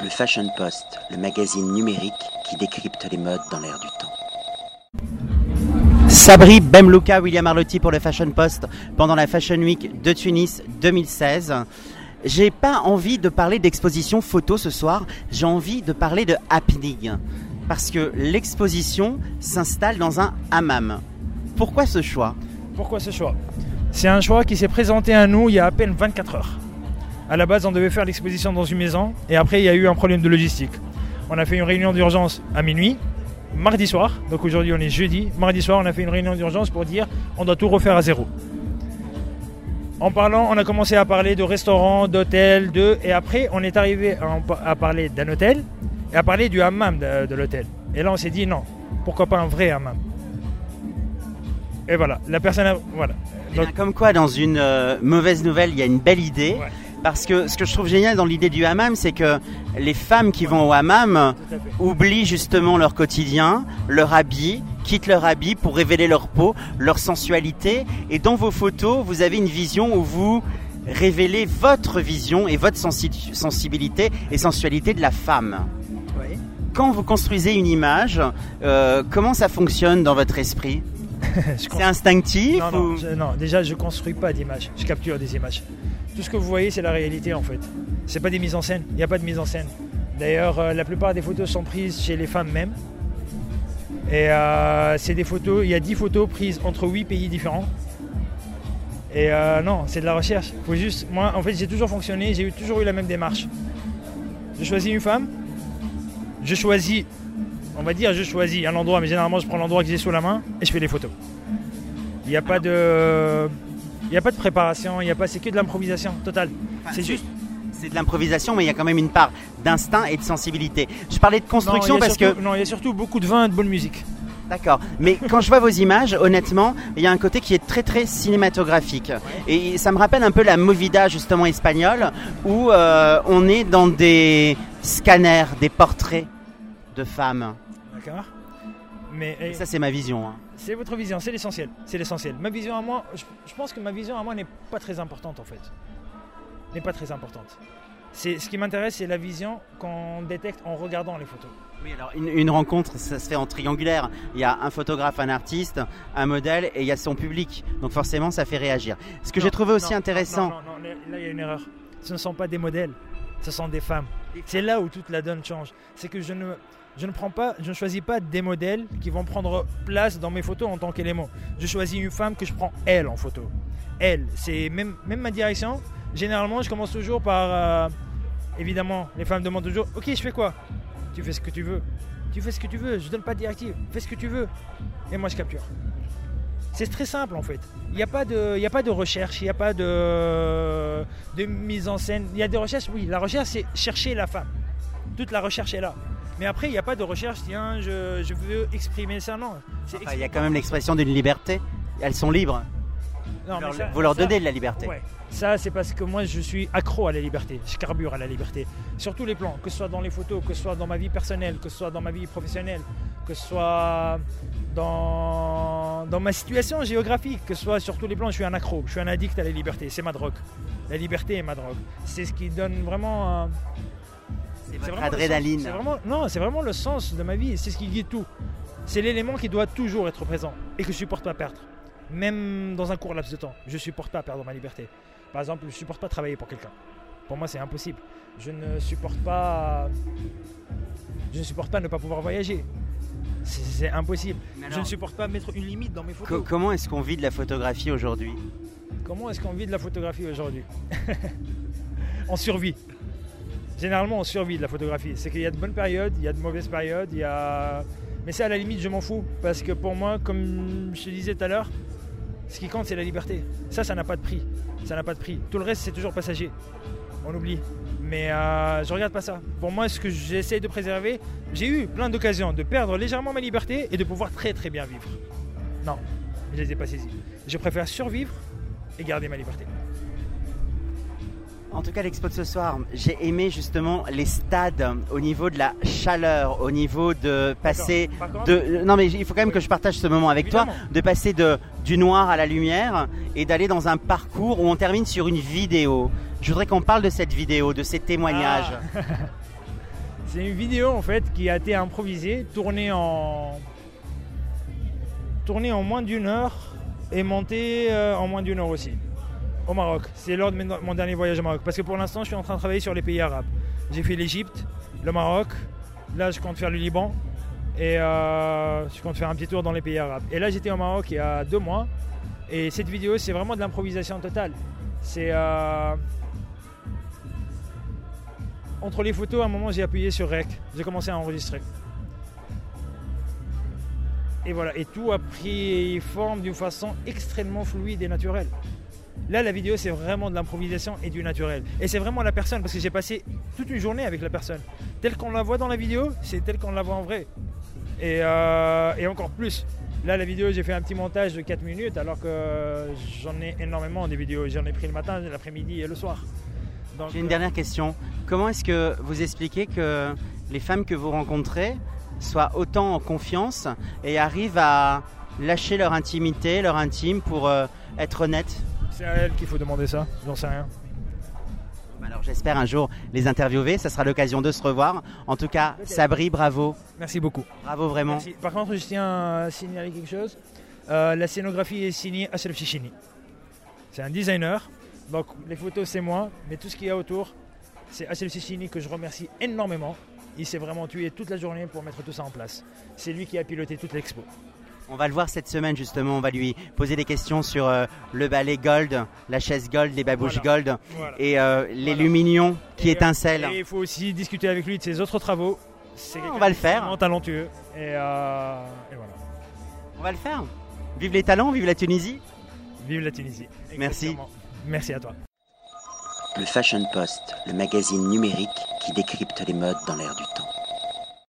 Le Fashion Post, le magazine numérique qui décrypte les modes dans l'air du temps. Sabri Bemlouka, William Arlotti pour le Fashion Post pendant la Fashion Week de Tunis 2016. J'ai pas envie de parler d'exposition photo ce soir, j'ai envie de parler de happening. Parce que l'exposition s'installe dans un hammam. Pourquoi ce choix? Pourquoi ce choix? C'est un choix qui s'est présenté à nous il y a à peine 24 heures. À la base, on devait faire l'exposition dans une maison et après, il y a eu un problème de logistique. On a fait une réunion d'urgence à minuit, mardi soir, donc aujourd'hui on est jeudi. Mardi soir, on a fait une réunion d'urgence pour dire on doit tout refaire à zéro. En parlant, on a commencé à parler de restaurants, d'hôtels, de. Et après, on est arrivé à, parler d'un hôtel et à parler du hammam de, l'hôtel. Et là, on s'est dit non, pourquoi pas un vrai hammam? Et voilà, la personne. voilà. Donc, comme quoi, dans une euh, mauvaise nouvelle, il y a une belle idée. Parce que ce que je trouve génial dans l'idée du hammam, c'est que les femmes qui vont au hammam oublient justement leur quotidien, leur habit, quittent leur habit pour révéler leur peau, leur sensualité. Et dans vos photos, vous avez une vision où vous révélez votre vision et votre sensibilité et sensualité de la femme. Quand vous construisez une image, euh, comment ça fonctionne dans votre esprit C'est instinctif non, non, déjà je construis pas d'image, je capture des images. Tout ce que vous voyez, c'est la réalité en fait. C'est pas des mises en scène. Il n'y a pas de mise en scène. D'ailleurs, euh, la plupart des photos sont prises chez les femmes même. Et euh, c'est des photos, il y a 10 photos prises entre 8 pays différents. Et euh, non, c'est de la recherche. Faut juste, moi, en fait, j'ai toujours fonctionné, j'ai toujours eu la même démarche. Je choisis une femme, je choisis, on va dire, je choisis un endroit, mais généralement, je prends l'endroit que j'ai sous la main et je fais des photos. Il n'y a pas de il n'y a pas de préparation, il y a pas, c'est que de l'improvisation totale. c'est juste. C'est de l'improvisation, mais il y a quand même une part d'instinct et de sensibilité. Je parlais de construction parce que. Non, il y a surtout beaucoup de vin et de bonne musique. D'accord. Mais quand je vois vos images, honnêtement, il y a un côté qui est très très cinématographique. Et ça me rappelle un peu la movida justement espagnole, où euh, on est dans des scanners, des portraits de femmes. D'accord. Mais ça, c'est ma vision. Hein. C'est votre vision, c'est l'essentiel. C'est l'essentiel. Ma vision à moi, je, pense que ma vision à moi n'est pas très importante en fait. N'est pas très importante. C'est ce qui m'intéresse, c'est la vision qu'on détecte en regardant les photos. Oui, alors une, rencontre, ça se fait en triangulaire. Il y a un photographe, un artiste, un modèle et il y a son public. Donc forcément, ça fait réagir. Ce que j'ai trouvé aussi intéressant. Non, non, non, là il y a une erreur. Ce ne sont pas des modèles, ce sont des femmes. C'est là où toute la donne change. C'est que je ne, je ne prends pas, je ne choisis pas des modèles qui vont prendre place dans mes photos en tant qu'élément. Je choisis une femme que je prends elle en photo. Elle, c'est même, même ma direction. Généralement, je commence toujours par, euh, évidemment, les femmes demandent toujours, ok, je fais quoi? Tu fais ce que tu veux. Tu fais ce que tu veux. Je donne pas de directive. Fais ce que tu veux. Et moi, je capture. C'est très simple en fait. Il n'y a, pas de, a pas de recherche, il n'y a pas de, de mise en scène. Il y a des recherches, oui. La recherche, c'est chercher la femme. Toute la recherche est là. Mais après, il n'y a pas de recherche, tiens, je, je veux exprimer ça, non. Il y a quand même l'expression d'une liberté. Elles sont libres. Non, vous leur, donnez de la liberté. Ouais. Ça, c'est parce que moi, je suis accro à la liberté. Je carbure à la liberté. Sur tous les plans, que ce soit dans les photos, que ce soit dans ma vie personnelle, que ce soit dans ma vie professionnelle, que ce soit dans, dans ma situation géographique, que ce soit sur tous les plans, je suis un accro. Je suis un addict à la liberté. C'est ma drogue. La liberté est ma drogue. C'est ce qui donne vraiment c'est votre adrénaline. vraiment, non, c'est vraiment le sens de ma vie. C'est ce qui guide tout. C'est l'élément qui doit toujours être présent et que je supporte pas perdre. Même dans un court laps de temps, je supporte pas perdre ma liberté. Par exemple, je supporte pas travailler pour quelqu'un. Pour moi, c'est impossible. Je ne supporte pas. Je ne supporte pas ne pas pouvoir voyager. C'est impossible. je ne supporte pas mettre une limite dans mes photos. comment est-ce qu'on vit de la photographie aujourd'hui? Comment est-ce qu'on vit de la photographie aujourd'hui? On survit généralement on survit de la photographie. C'est qu'il y a de bonnes périodes, il y a de mauvaises périodes, il y a... Mais ça à la limite je m'en fous. Parce que pour moi, comme je te disais tout à l'heure, ce qui compte c'est la liberté. Ça, ça n'a pas de prix. Ça n'a pas de prix. Tout le reste c'est toujours passager. On oublie. Mais euh, je regarde pas ça. Pour moi, ce que j'essaie de préserver, j'ai eu plein d'occasions de perdre légèrement ma liberté et de pouvoir très très bien vivre. Non, je les ai pas saisies. Je préfère survivre et garder ma liberté. En tout cas, l'expo de ce soir, j'ai aimé justement les stades au niveau de la chaleur, au niveau de passer de. Non, mais il faut quand même que je partage ce moment avec toi, de passer de du noir à la lumière et d'aller dans un parcours où on termine sur une vidéo. Je voudrais qu'on parle de cette vidéo, de ces témoignages. Ah. C'est une vidéo en fait qui a été improvisée, tournée en, tournée en moins d'une heure et montée euh, en moins d'une heure aussi. Au Maroc. C'est lors de mon dernier voyage au Maroc. Parce que pour l'instant, je suis en train de travailler sur les pays arabes. J'ai fait l'Égypte, le Maroc. Là, je compte faire le Liban. Et euh, je compte faire un petit tour dans les pays arabes. Et là, j'étais au Maroc il y a deux mois. Et cette vidéo, c'est vraiment de l'improvisation totale. C'est. Euh, entre les photos, à un moment, j'ai appuyé sur Rec. J'ai commencé à enregistrer. Et voilà. Et tout a pris forme d'une façon extrêmement fluide et naturelle. Là, la vidéo, c'est vraiment de l'improvisation et du naturel. Et c'est vraiment la personne, parce que j'ai passé toute une journée avec la personne. Telle qu'on la voit dans la vidéo, c'est telle qu'on la voit en vrai. Et, euh, et encore plus. Là, la vidéo, j'ai fait un petit montage de 4 minutes, alors que j'en ai énormément des vidéos. J'en ai pris le matin, l'après-midi et le soir. J'ai une euh, dernière question. Comment est-ce que vous expliquez que les femmes que vous rencontrez soient autant en confiance et arrivent à lâcher leur intimité, leur intime pour euh, être honnêtes? C'est à elle qu'il faut demander ça, j'en sais rien. Alors j'espère un jour les interviewer, ça sera l'occasion de se revoir. En tout cas, Sabri, bravo. Merci beaucoup. Bravo vraiment. Par contre, je tiens à signaler quelque chose. Euh, la scénographie est signée Ashraf Shishini. C'est un designer. Donc les photos c'est moi, mais tout ce qu'il y a autour, c'est Ashraf que je remercie énormément. Il s'est vraiment tué toute la journée pour mettre tout ça en place. C'est lui qui a piloté toute l'expo. On va le voir cette semaine justement, on va lui poser des questions sur euh, le balai gold, la chaise gold, les babouches gold et euh, les luminions qui étincellent. Et il faut aussi discuter avec lui de ses autres travaux. C'est on va le faire. talentueux. Euh, et, voilà. On va le faire. Vive les talents, vive la Tunisie. Vive la Tunisie. Merci. Merci à toi. Le Fashion Post, le magazine numérique qui décrypte les modes dans l'air du temps.